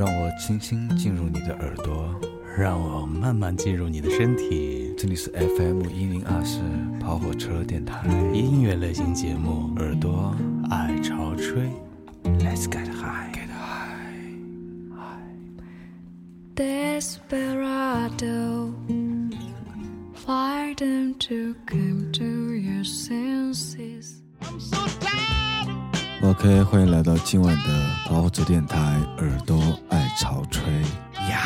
让我轻轻进入你的耳朵，让我慢慢进入你的身体。这里是 FM 一零二四跑火车电台音乐类型节目，耳朵爱潮吹。Let's get high, get high, Desperado, why don't you come to your senses? OK，欢迎来到今晚的跑火车电台，耳朵爱潮吹。呀，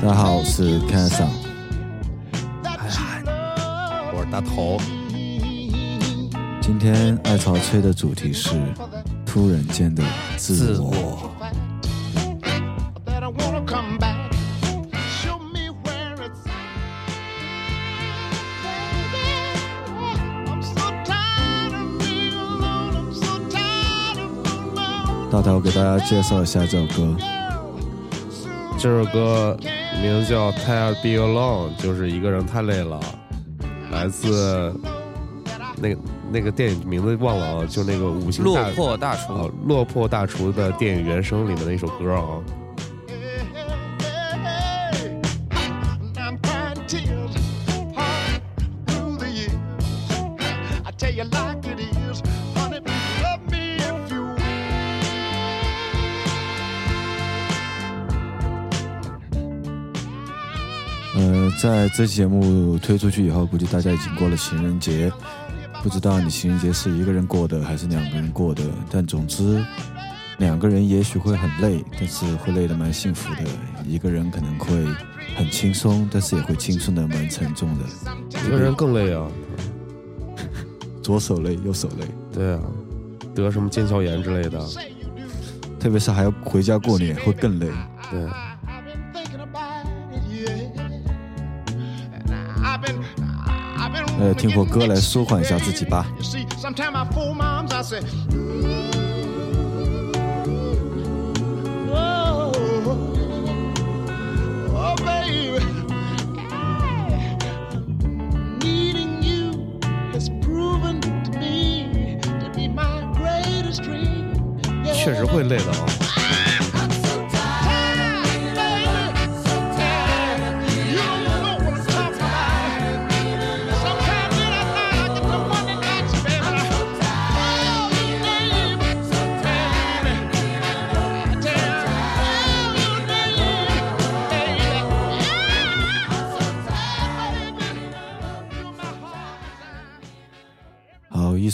大家好，我是 k a s o n 我是大头。今天爱潮吹的主题是突然间的自自我。大头给大家介绍一下这首歌。这首歌名字叫《Tired Be Alone》，就是一个人太累了，来自那个那个电影名字忘了啊，就那个五星落魄大厨。啊落魄大厨的电影原声里面的一首歌啊。在这期节目推出去以后，估计大家已经过了情人节，不知道你情人节是一个人过的还是两个人过的。但总之，两个人也许会很累，但是会累得蛮幸福的；一个人可能会很轻松，但是也会轻松的蛮沉重的。一个人更累啊，左手累，右手累，对啊，得什么腱鞘炎之类的，特别是还要回家过年，会更累。对。呃，听会歌来舒缓一下自己吧。确实会累的啊。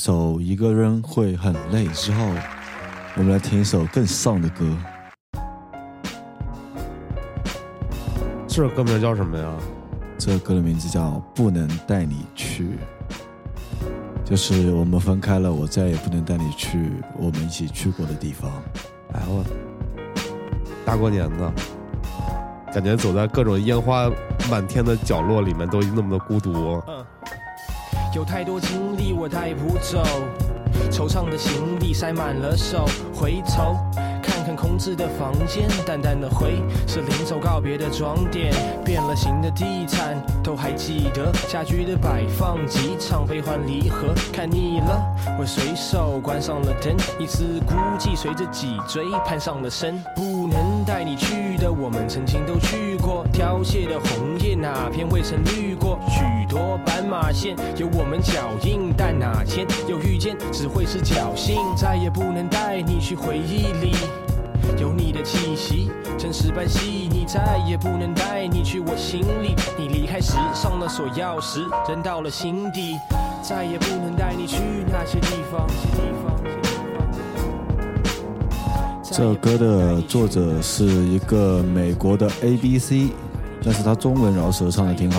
首一个人会很累之后，我们来听一首更丧的歌。这首歌名叫什么呀？这首歌的名字叫《不能带你去》，就是我们分开了，我再也不能带你去我们一起去过的地方。哎我，大过年的，感觉走在各种烟花满天的角落里面都那么的孤独。有太多经历我带不走，惆怅的行李塞满了手，回头看看空置的房间，淡淡的灰是临走告别的装点，变了形的地毯都还记得，家居的摆放，几场悲欢离合，看腻了，我随手关上了灯，一丝孤寂随着脊椎攀上了身，不能带你去的我们曾经都去过，凋谢的红叶哪片未曾绿过，许马线有我们脚印，但哪天又遇见，只会是侥幸，再也不能带你去回忆里。有你的气息，真实般细腻，再也不能带你去我心里。你离开时上了锁钥匙，扔到了心底，再也不能带你去那些地方。这歌的作者是一个美国的 A B C，但是他中文饶舌唱的挺好，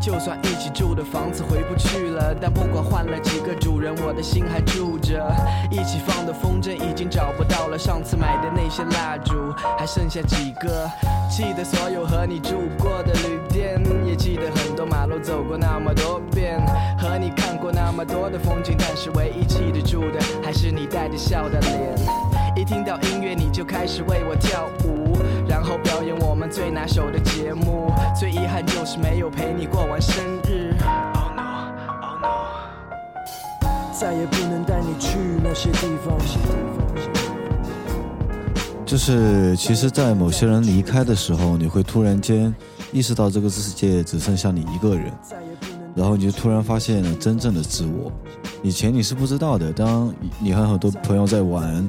就算一起住的房子回不去了，但不管换了几个主人，我的心还住着。一起放的风筝已经找不到了，上次买的那些蜡烛还剩下几个？记得所有和你住过的旅店，也记得很多马路走过那么多遍，和你看过那么多的风景，但是唯一记得住的还是你带着笑的脸。一听到音乐你就开始为我跳舞，然后表演我们最拿手的节目。最遗憾就是没有陪你过完生日。Oh no, oh no。再也不能带你去那些地方。就是其实，在某些人离开的时候，你会突然间意识到这个世界只剩下你一个人，然后你就突然发现了真正的自我。以前你是不知道的，当你和很多朋友在玩，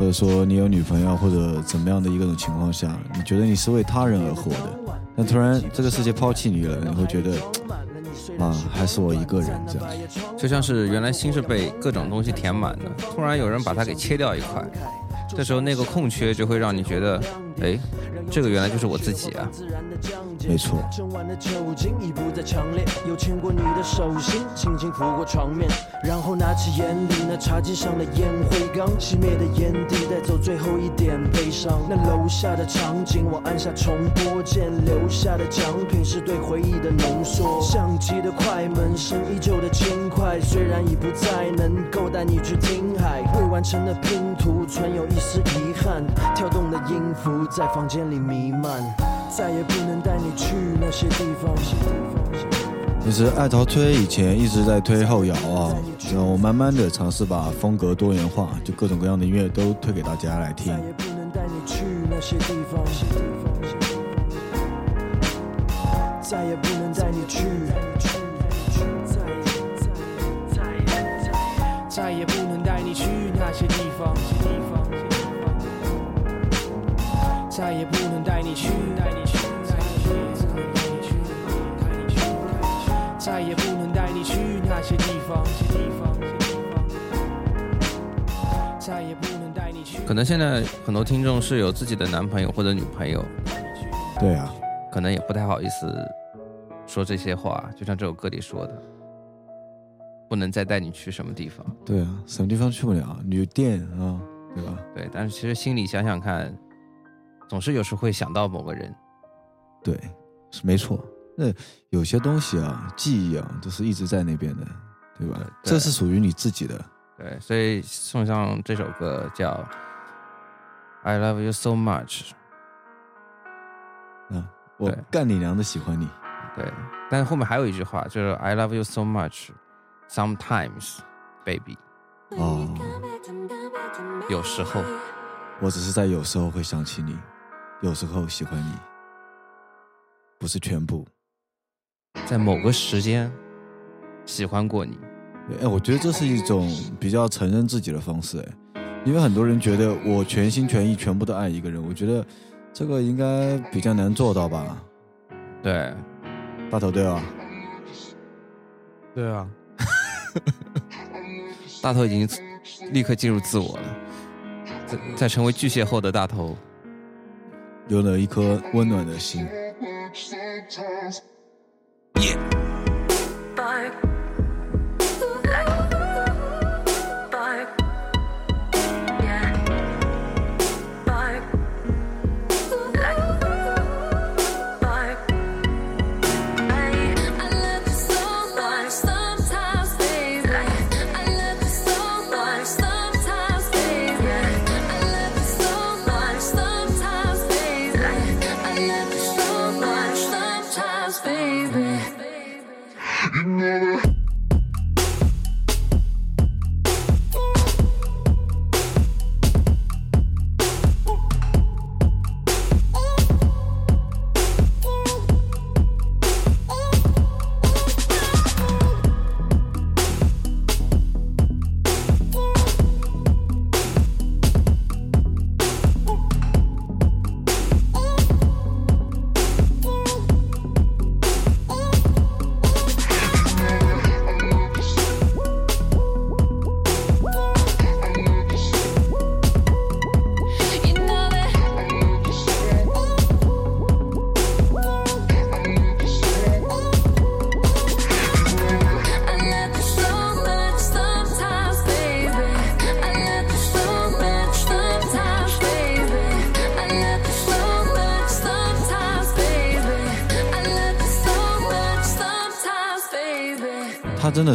或者说你有女朋友或者怎么样的一个种情况下，你觉得你是为他人而活的，但突然这个世界抛弃你了，你会觉得 啊，还是我一个人这样。就像是原来心是被各种东西填满的，突然有人把它给切掉一块，这时候那个空缺就会让你觉得，哎，这个原来就是我自己啊。没错。整晚的酒精已不再强烈，又牵过你的手心，轻轻拂过床面，然后拿起眼里那茶几上的烟灰缸，熄灭的烟蒂带走最后一点悲伤。那楼下的场景，我按下重播键，留下的奖品是对回忆的浓缩。相机的快门声依旧的轻快，虽然已不再能够带你去听海，未完成的拼图存有一丝遗憾，跳动的音符在房间里弥漫。再也不能带你去那些地方。其实爱陶推以前一直在推后摇啊，然后慢慢的尝试把风格多元化，就各种各样的音乐都推给大家来听再。也不能带你去那些地方。再也不能带你去。再也不能带你去那些地方。再也不能带你去，带你去，带你去，带你去，再也不能带你去那些地方。再也不能带你去。可能现在很多听众是有自己的男朋友或者女朋友，对啊，可能也不太好意思说这些话，就像这首歌里说的，不能再带你去什么地方。对啊，什么地方去不了？旅店啊，对吧？对，但是其实心里想想看，总是有时会想到某个人。对，是没错。那有些东西啊，记忆啊，都是一直在那边的，对吧？对这是属于你自己的。对，所以送上这首歌叫《I Love You So Much》。啊，我干你娘的喜欢你。对，但是后面还有一句话，就是 I love you so much, sometimes, baby。哦，有时候，我只是在有时候会想起你，有时候喜欢你，不是全部。在某个时间喜欢过你，对哎，我觉得这是一种比较承认自己的方式，哎，因为很多人觉得我全心全意全部都爱一个人，我觉得这个应该比较难做到吧？对，大头对啊？对啊，大头已经立刻进入自我了，在在成为巨蟹后的大头，有了一颗温暖的心。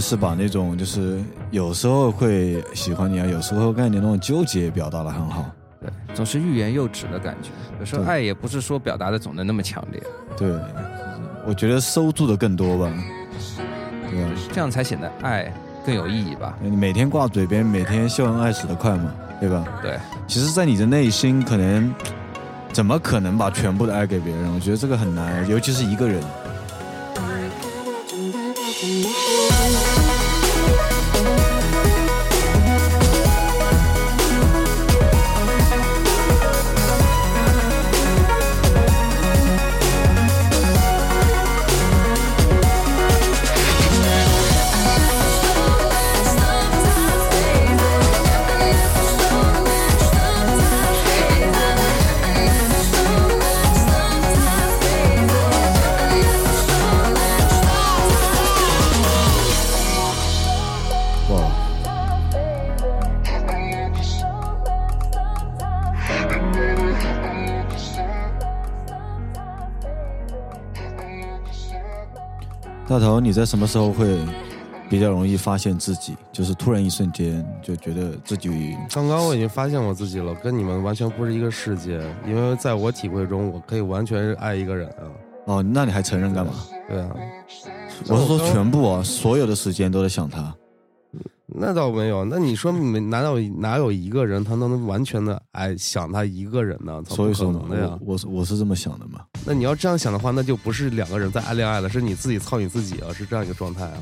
是把那种就是有时候会喜欢你啊，有时候跟你那种纠结表达的很好。对，总是欲言又止的感觉。有时候爱也不是说表达的总能那么强烈，对，我觉得收住的更多吧。对啊？这样才显得爱更有意义吧？你每天挂嘴边，每天秀恩爱死得快嘛，对吧？对，其实，在你的内心，可能怎么可能把全部的爱给别人？我觉得这个很难，尤其是一个人。大头，你在什么时候会比较容易发现自己？就是突然一瞬间就觉得自己刚刚我已经发现我自己了，跟你们完全不是一个世界。因为在我体会中，我可以完全爱一个人啊。哦，那你还承认干嘛？对啊，我是说全部啊，所有的时间都在想他。那倒没有。那你说 没？难道哪有一个人他能完全的哎想他一个人呢？所以说嘛，可能的呀我。我是我是这么想的嘛。那你要这样想的话，那就不是两个人在爱恋爱了，是你自己操你自己啊，是这样一个状态啊。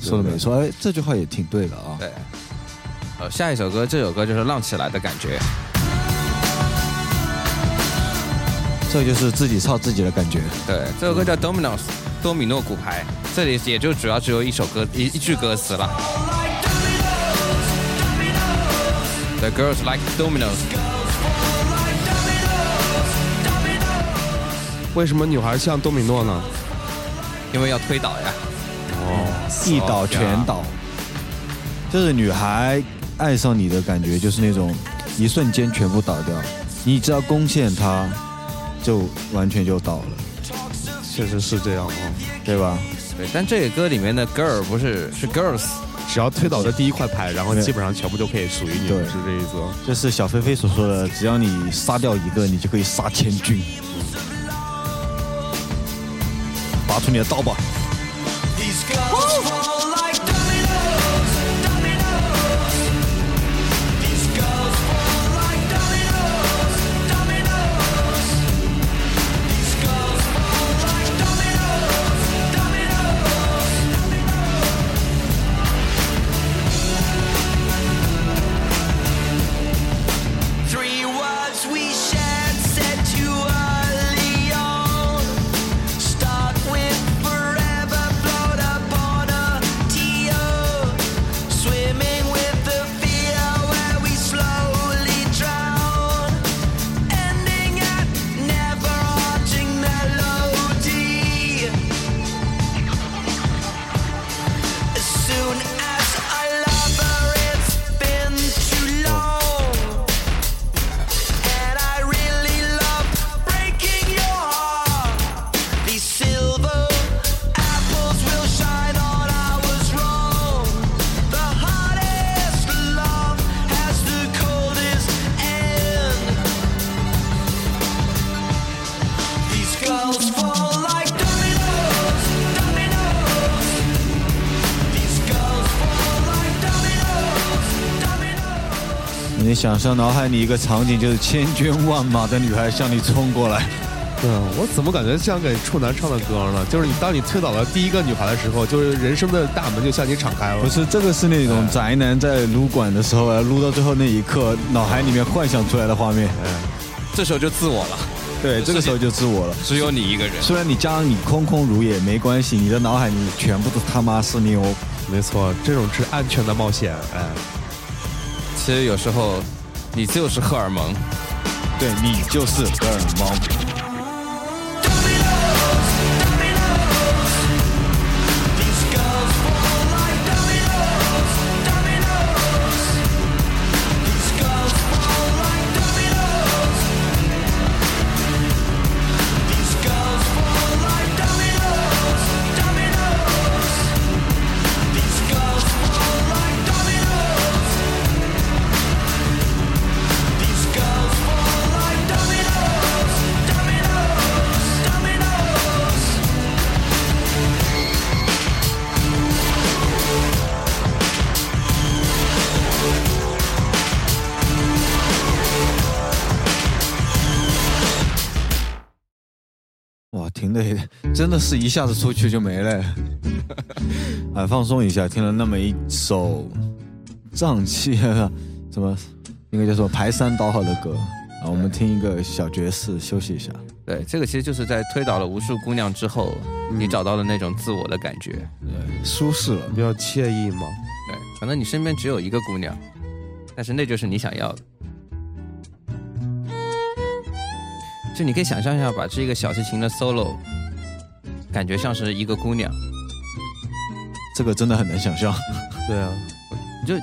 说的没错，哎，这句话也挺对的啊。对。呃，下一首歌，这首歌就是浪起来的感觉。这就是自己操自己的感觉。对，这首歌叫 Dominoes，多米诺骨牌。这里也就主要只有一首歌一一句歌词了。The girls like dominoes。为什么女孩像多米诺呢？因为要推倒呀。哦，一倒全倒，就是女孩爱上你的感觉，就是那种一瞬间全部倒掉，你只要攻陷她，就完全就倒了，确实是这样啊。对吧？对，但这个歌里面的 girl 不是是 girls。只要推倒的第一块牌，然后基本上全部都可以属于你了，是这意思吗？这是小飞飞所说的，只要你杀掉一个，你就可以杀千军。拔出你的刀吧！想象脑海里一个场景，就是千军万马的女孩向你冲过来，对啊，我怎么感觉像给处男唱的歌呢？就是你当你推倒了第一个女孩的时候，就是人生的大门就向你敞开了。不是这个是那种宅男在撸管的时候啊，撸到最后那一刻，脑海里面幻想出来的画面。嗯这时候就自我了，对，这个时候就自我了。只有你一个人。虽然你家里空空如也没关系，你的脑海里全部都他妈是妞。没错，这种是安全的冒险。哎，其实有时候你就是荷尔蒙。对你就是荷尔蒙。真的是一下子出去就没了，哎，放松一下，听了那么一首胀气啊，什么应该叫做排山倒海的歌啊，我们听一个小爵士休息一下。对，这个其实就是在推倒了无数姑娘之后，你找到了那种自我的感觉。对，舒适了，比较惬意嘛。对，可能你身边只有一个姑娘，但是那就是你想要的。就你可以想象一下，把这个小提琴的 solo，感觉像是一个姑娘，这个真的很难想象。对啊，你就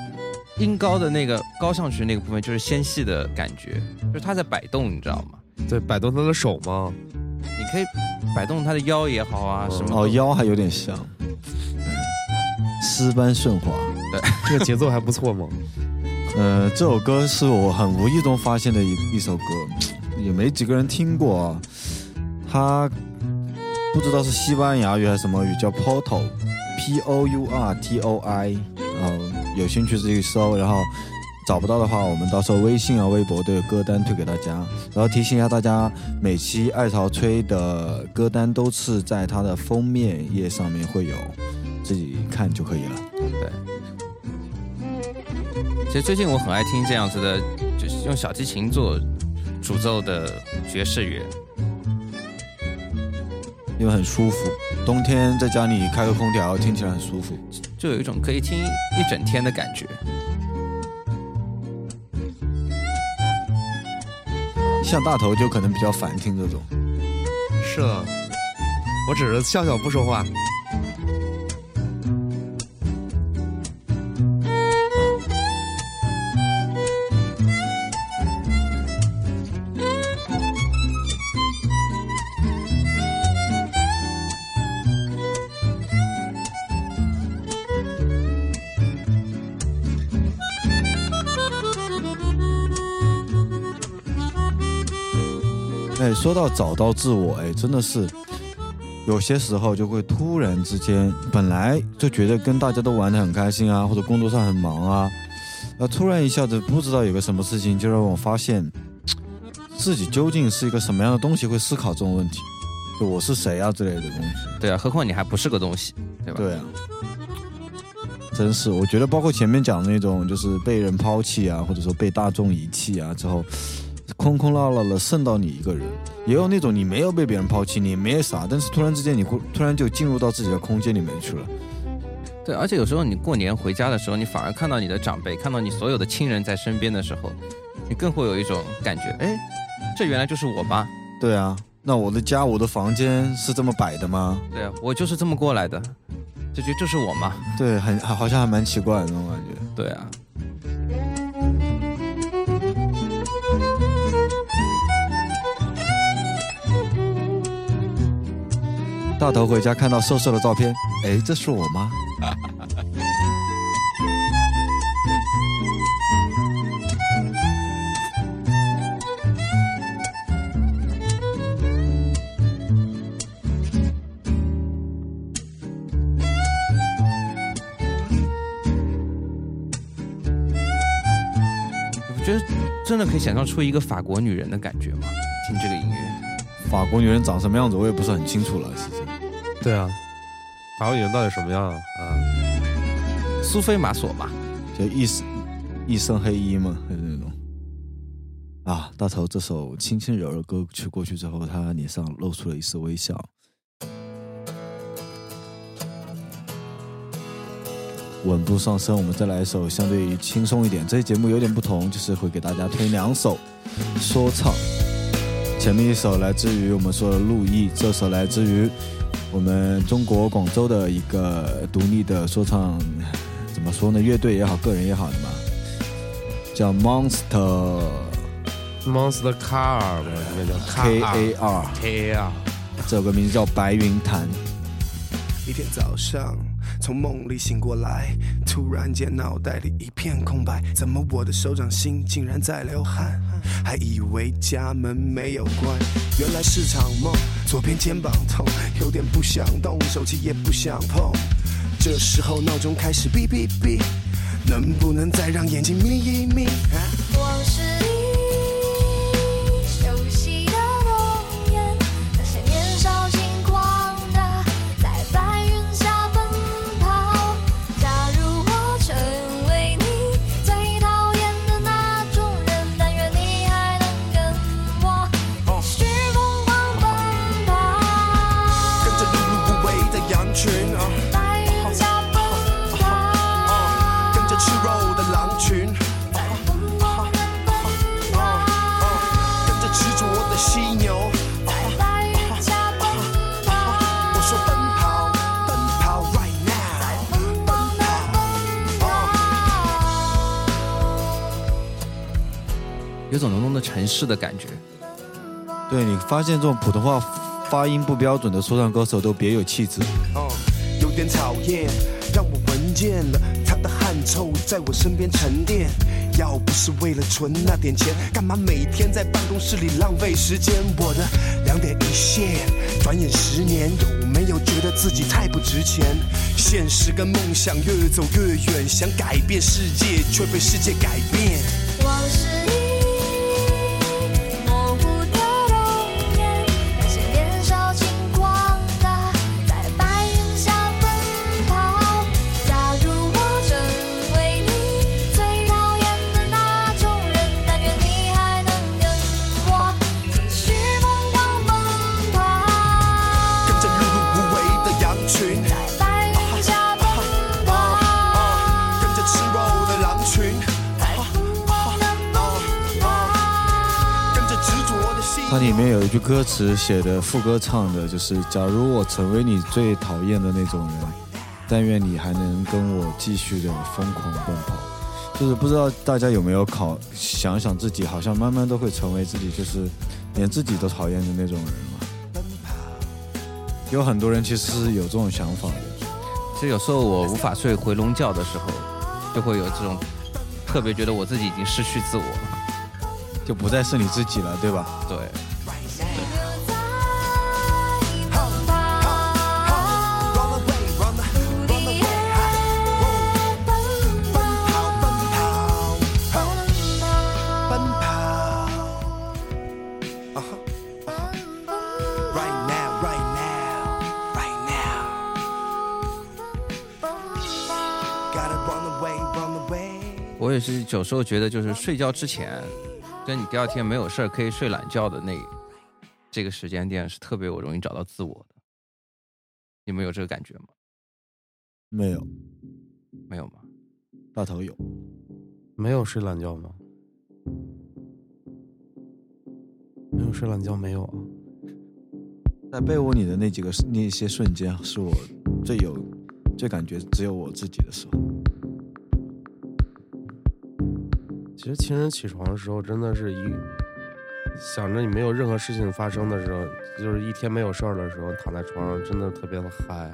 音高的那个高上去那个部分，就是纤细的感觉，就是它在摆动，你知道吗？对，摆动他的手吗。你可以摆动她的腰也好啊，什么哦，腰还有点像，丝般顺滑。对这个节奏还不错嘛。呃，这首歌是我很无意中发现的一一首歌，也没几个人听过啊。它不知道是西班牙语还是什么语，叫 Porto，P O U R T O I。然后有兴趣自己搜，然后找不到的话，我们到时候微信啊、微博都有歌单推给大家。然后提醒一下大家，每期爱潮吹的歌单都是在它的封面页上面会有，自己看就可以了。对其实最近我很爱听这样子的，就是用小提琴做主奏的爵士乐。因为很舒服，冬天在家里开个空调，听起来很舒服。就有一种可以听一整天的感觉。像大头就可能比较烦听这种。是啊，我只是笑笑不说话。说到找到自我，哎，真的是有些时候就会突然之间，本来就觉得跟大家都玩得很开心啊，或者工作上很忙啊，那突然一下子不知道有个什么事情，就让我发现自己究竟是一个什么样的东西，会思考这种问题，就我是谁啊之类的东西。对啊，何况你还不是个东西，对吧？对啊，真是，我觉得包括前面讲的那种，就是被人抛弃啊，或者说被大众遗弃啊之后，空空落落的剩到你一个人；也有那种你没有被别人抛弃，你没啥，但是突然之间你会突然就进入到自己的空间里面去了。对，而且有时候你过年回家的时候，你反而看到你的长辈，看到你所有的亲人在身边的时候，你更会有一种感觉，哎，这原来就是我妈。对啊，那我的家，我的房间是这么摆的吗？对啊，我就是这么过来的，这就就是我妈。对，很好像还蛮奇怪的那种感觉。对啊，大头回家看到瘦瘦的照片，哎，这是我吗？我觉得真的可以想象出一个法国女人的感觉吗？听这个音乐，法国女人长什么样子，我也不是很清楚了，其实。对啊，法国女人到底什么样啊？啊，苏菲玛索吧，就一身一身黑衣嘛，还是那种。啊，大头这首轻轻柔柔歌曲过去之后，他脸上露出了一丝微笑。稳步上升，我们再来一首相对于轻松一点。这期节目有点不同，就是会给大家推两首说唱。前面一首来自于我们说的陆毅，这首来自于我们中国广州的一个独立的说唱，怎么说呢？乐队也好，个人也好的嘛，叫 Monster Monster Car 吧，应该叫 K A R，K A R。这首歌名字叫白云潭。一天早上，从梦里醒过来，突然间脑袋里一片空白，怎么我的手掌心竟然在流汗？还以为家门没有关，原来是场梦。左边肩膀痛，有点不想动，手机也不想碰。这时候闹钟开始哔哔哔，能不能再让眼睛眯一眯？啊种浓浓的城市的感觉。对你发现这种普通话发音不标准的说唱歌手都别有气质。嗯，有点讨厌，让我闻见了他的汗臭在我身边沉淀。要不是为了存那点钱，干嘛每天在办公室里浪费时间？我的两点一线，转眼十年，有没有觉得自己太不值钱？现实跟梦想越走越远，想改变世界，却被世界改变。往事句歌词写的副歌唱的就是：“假如我成为你最讨厌的那种人，但愿你还能跟我继续的疯狂奔跑。”就是不知道大家有没有考想想自己，好像慢慢都会成为自己，就是连自己都讨厌的那种人了。有很多人其实是有这种想法的。其实有时候我无法睡回笼觉的时候，就会有这种特别觉得我自己已经失去自我了。就不再是你自己了，对吧？对，我也是有时候觉得，就是睡觉之前，跟你第二天没有事儿可以睡懒觉的那这个时间点是特别我容易找到自我的。你们有这个感觉吗？没有，没有吗？大头有。没有睡懒觉吗？没有睡懒觉没有啊？在被窝里的那几个那些瞬间，是我最有最感觉只有我自己的时候。其实清晨起床的时候，真的是一想着你没有任何事情发生的时候，就是一天没有事儿的时候，躺在床上真的特别的嗨，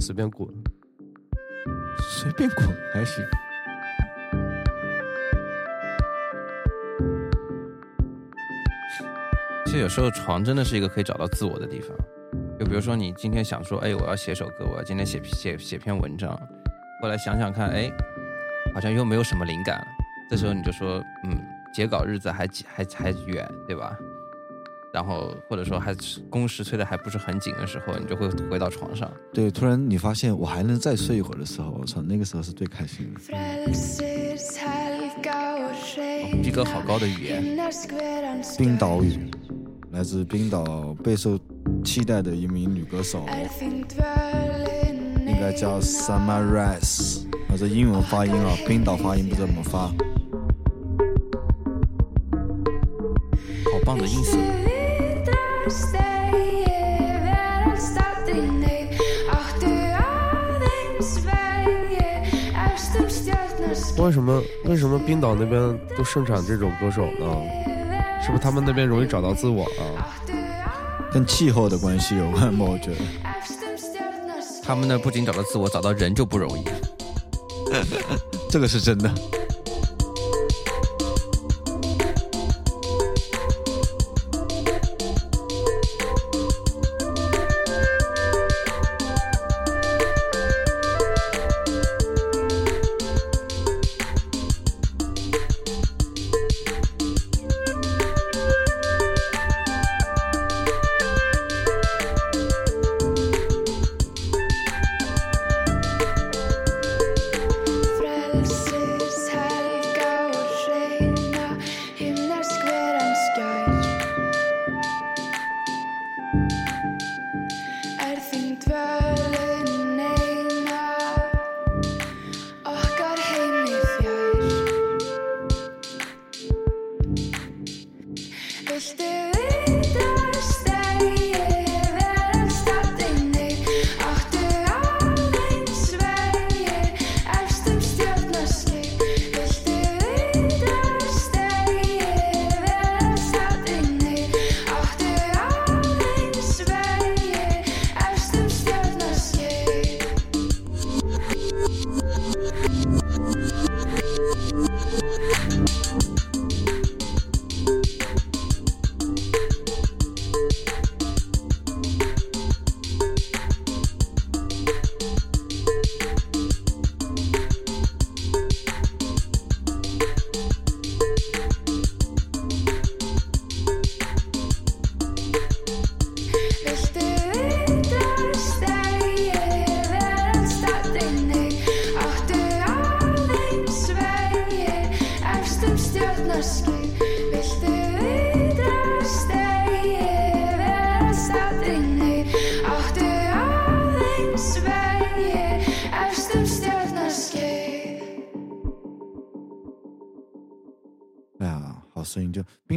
随便滚。随便滚还行。其实有时候床真的是一个可以找到自我的地方。就比如说你今天想说，哎，我要写首歌，我要今天写写写篇文章，后来想想看，哎，好像又没有什么灵感了。这时候你就说，嗯，截稿日子还还还远，对吧？然后或者说还工时催的还不是很紧的时候，你就会回到床上。对，突然你发现我还能再睡一会儿的时候，我操，那个时候是最开心的。逼格好高的语言，冰岛语，来自冰岛备受期待的一名女歌手，应该叫 Summer Rice。啊，这英文发音啊，冰岛发音不知道怎么发。好棒的音色。为什么为什么冰岛那边都盛产这种歌手呢？是不是他们那边容易找到自我啊？跟气候的关系有关吗？我觉得。他们那不仅找到自我，找到人就不容易。这个是真的。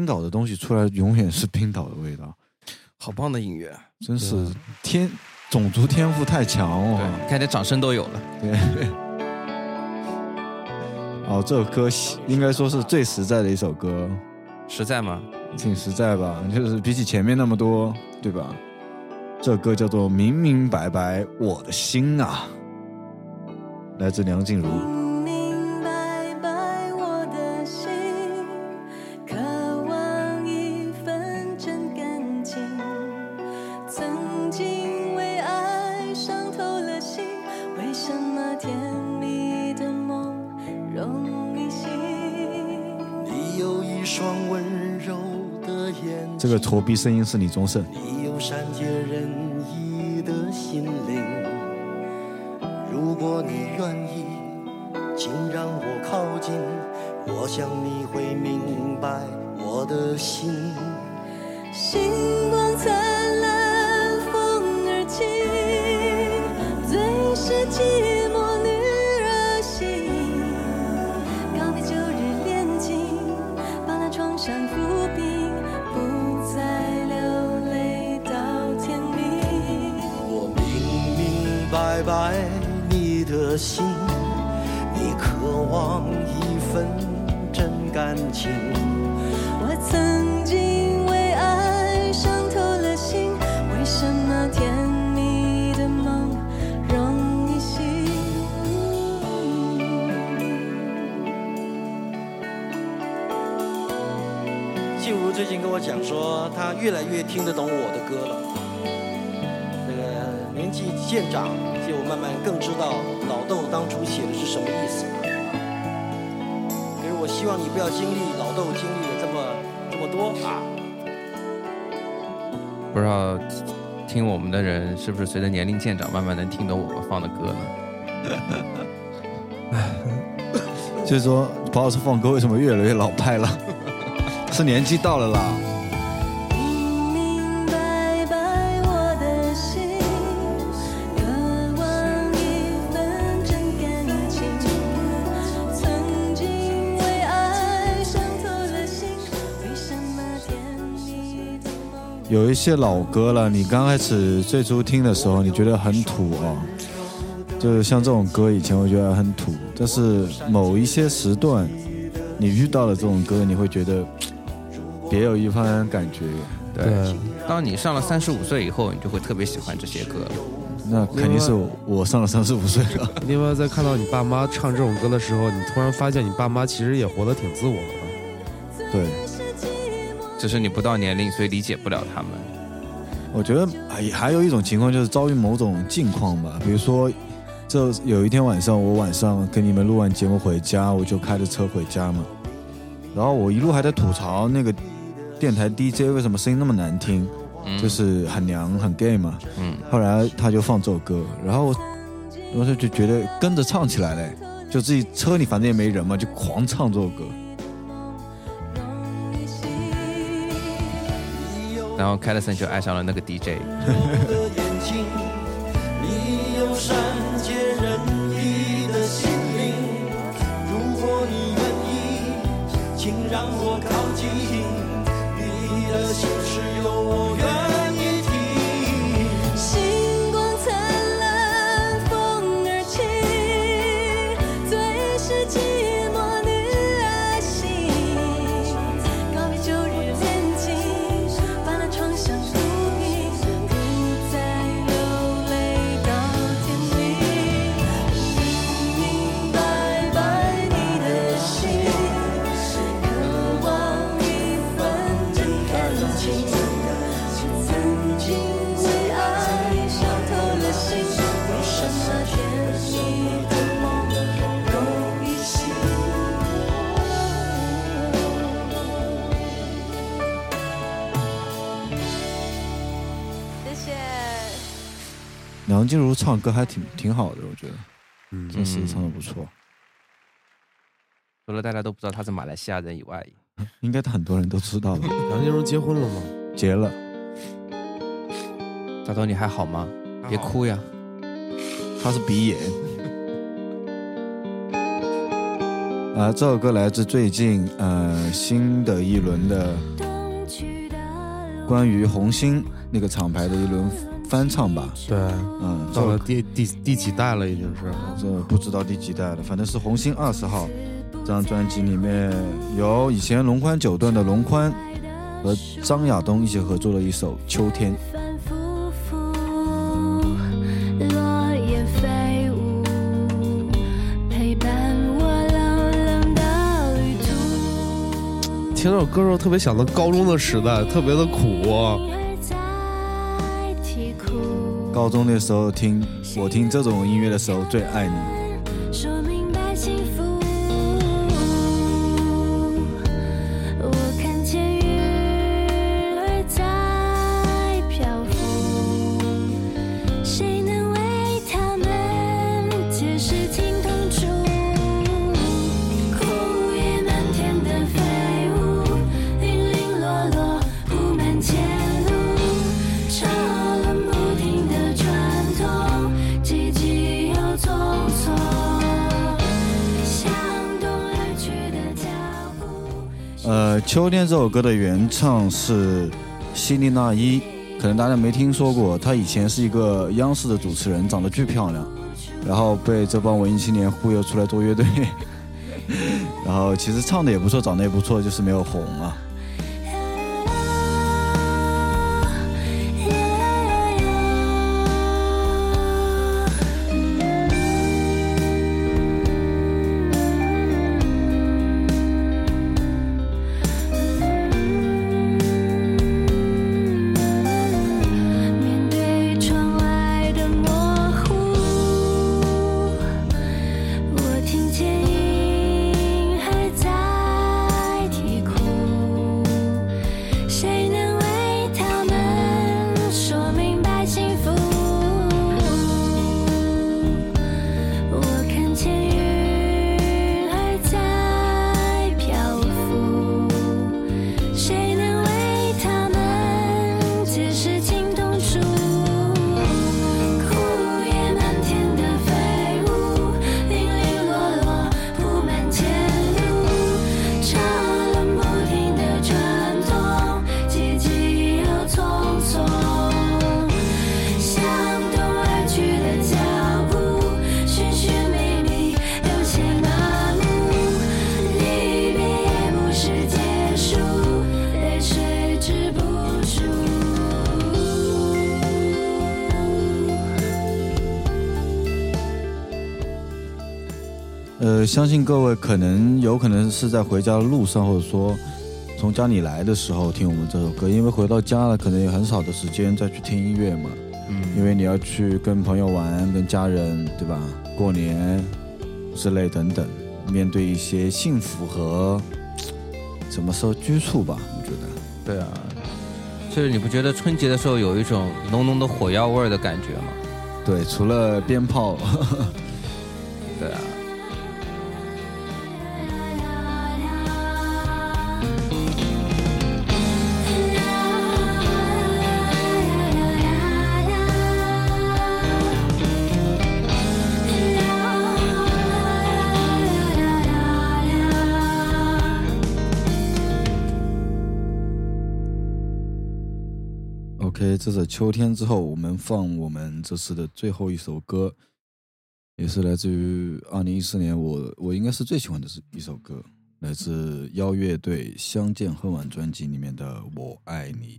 岛的东西出来永远是冰岛的味道，好棒的音乐，真是天种族天赋太强哦。对，看连掌声都有了。对，哦，这首歌应该说是最实在的一首歌，实在吗？挺实在吧？就是比起前面那么多，对吧？这首歌叫做《明明白白我的心啊》，来自梁静茹。个驼逼声音是李宗盛。你有善解人意的心灵。如果你愿意，请让我靠近，我想你会明白我的心。星光灿烂，风儿轻，最是情。我曾经为爱伤透了心，为什么甜蜜的梦容易醒？静茹最近跟我讲说，她越来越听得懂我的歌了。那个年纪渐长，就慢慢更知道老豆当初写的是什么意思。希望你不要经历老豆经历的这么这么多啊。不知道听我们的人是不是随着年龄渐长，慢慢能听懂我们放的歌呢？就是说，包老师放歌为什么越来越老派了？是年纪到了啦。有一些老歌了，你刚开始最初听的时候，你觉得很土啊、就是像这种歌，以前我觉得很土，但是某一些时段，你遇到了这种歌，你会觉得别有一番感觉。对，当你上了三十五岁以后，你就会特别喜欢这些歌了。那肯定是我我上了三十五岁了。另外，在看到你爸妈唱这种歌的时候，你突然发现你爸妈其实也活得挺自我的。对，只是你不到年龄，所以理解不了他们。我觉得还还有一种情况就是遭遇某种境况吧，比如说，这有一天晚上，我晚上跟你们录完节目回家，我就开着车回家嘛，然后我一路还在吐槽那个电台 DJ 为什么声音那么难听，嗯就是很娘很 gay 嘛。嗯，后来他就放这首歌，然后我我就就觉得跟着唱起来嘞，就自己车里反正也没人嘛，就狂唱这首歌。然后凯德森就爱上了那个 DJ。你有善解人意的心灵。如果你愿意，请让我靠梁静茹唱歌还挺挺好的，我觉得，嗯真是唱的不错。除了大家都不知道他是马来西亚人以外，应该很多人都知道了，梁静茹结婚了吗？结了。大头你还好吗？别哭呀！他是鼻炎。啊，这首歌来自最近呃新的一轮的关于红星那个厂牌的一轮翻唱吧。对，嗯，到了第第第几代了，已经是。这不知道第几代了，反正是红星二十号这张专辑里面有以前龙宽九段的龙宽和张亚东一起合作的一首《秋天》。反复复，落叶飞舞，陪伴我冷冷的旅途。听这首歌的时候，特别想到高中的时代，特别的苦。高中的时候听我听这种音乐的时候最爱你。呃，《秋天》这首歌的原唱是希利娜伊，可能大家没听说过。她以前是一个央视的主持人，长得巨漂亮，然后被这帮文艺青年忽悠出来做乐队，然后其实唱的也不错，长得也不错，就是没有红啊。相信各位可能有可能是在回家的路上，或者说从家里来的时候听我们这首歌，因为回到家了，可能也很少的时间再去听音乐嘛。嗯因为你要去跟朋友玩，跟家人，对吧？过年之类等等，面对一些幸福和怎么说拘束吧，我觉得。对啊，就是你不觉得春节的时候有一种浓浓的火药味儿的感觉吗？对，除了鞭炮，对啊这首《秋天》之后，我们放我们这次的最后一首歌，也是来自于二零一四年我我应该是最喜欢的是一首歌，来自妖乐队《相见恨晚》专辑里面的《我爱你》。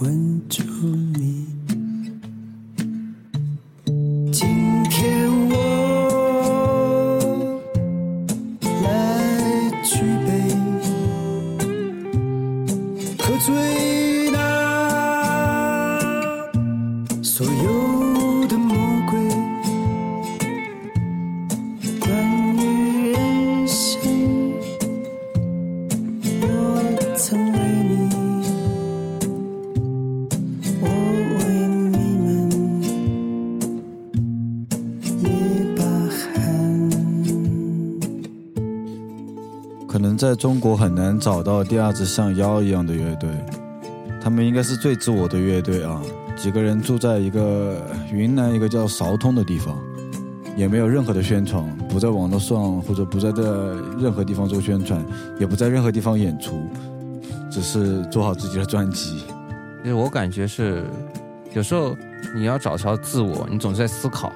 稳住你。在中国很难找到第二支像妖一样的乐队，他们应该是最自我的乐队啊！几个人住在一个云南一个叫韶通的地方，也没有任何的宣传，不在网络上或者不在这任何地方做宣传，也不在任何地方演出，只是做好自己的专辑。其实我感觉是，有时候你要找到自我，你总是在思考，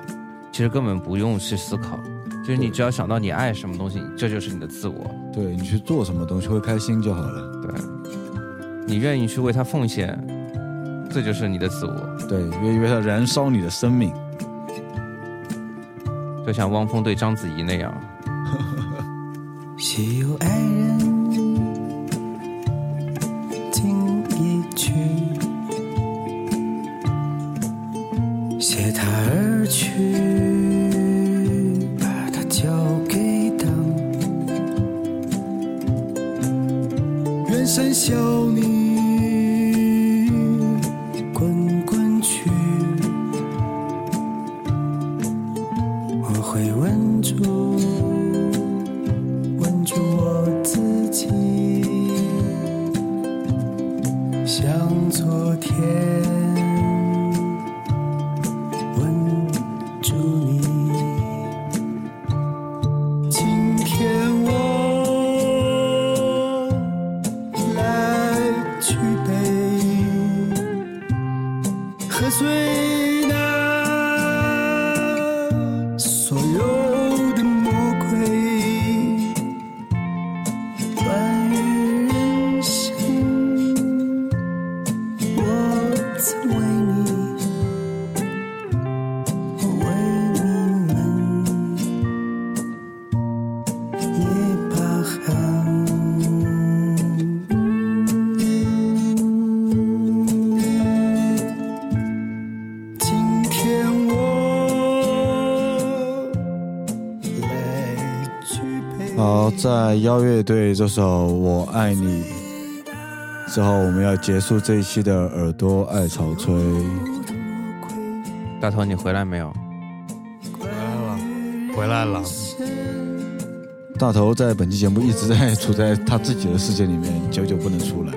其实根本不用去思考，就是你只要想到你爱什么东西，这就是你的自我。对你去做什么东西会开心就好了。对，你愿意去为他奉献，这就是你的自我。对，愿意为它燃烧你的生命。就像汪峰对章子怡那样，稀有爱人经一去，携他而去，远在邀乐队这首《我爱你》之后，我们要结束这一期的耳朵爱潮吹。大头你回来没有？回来了，回来了。大头在本期节目一直在处在他自己的世界里面，久久不能出来。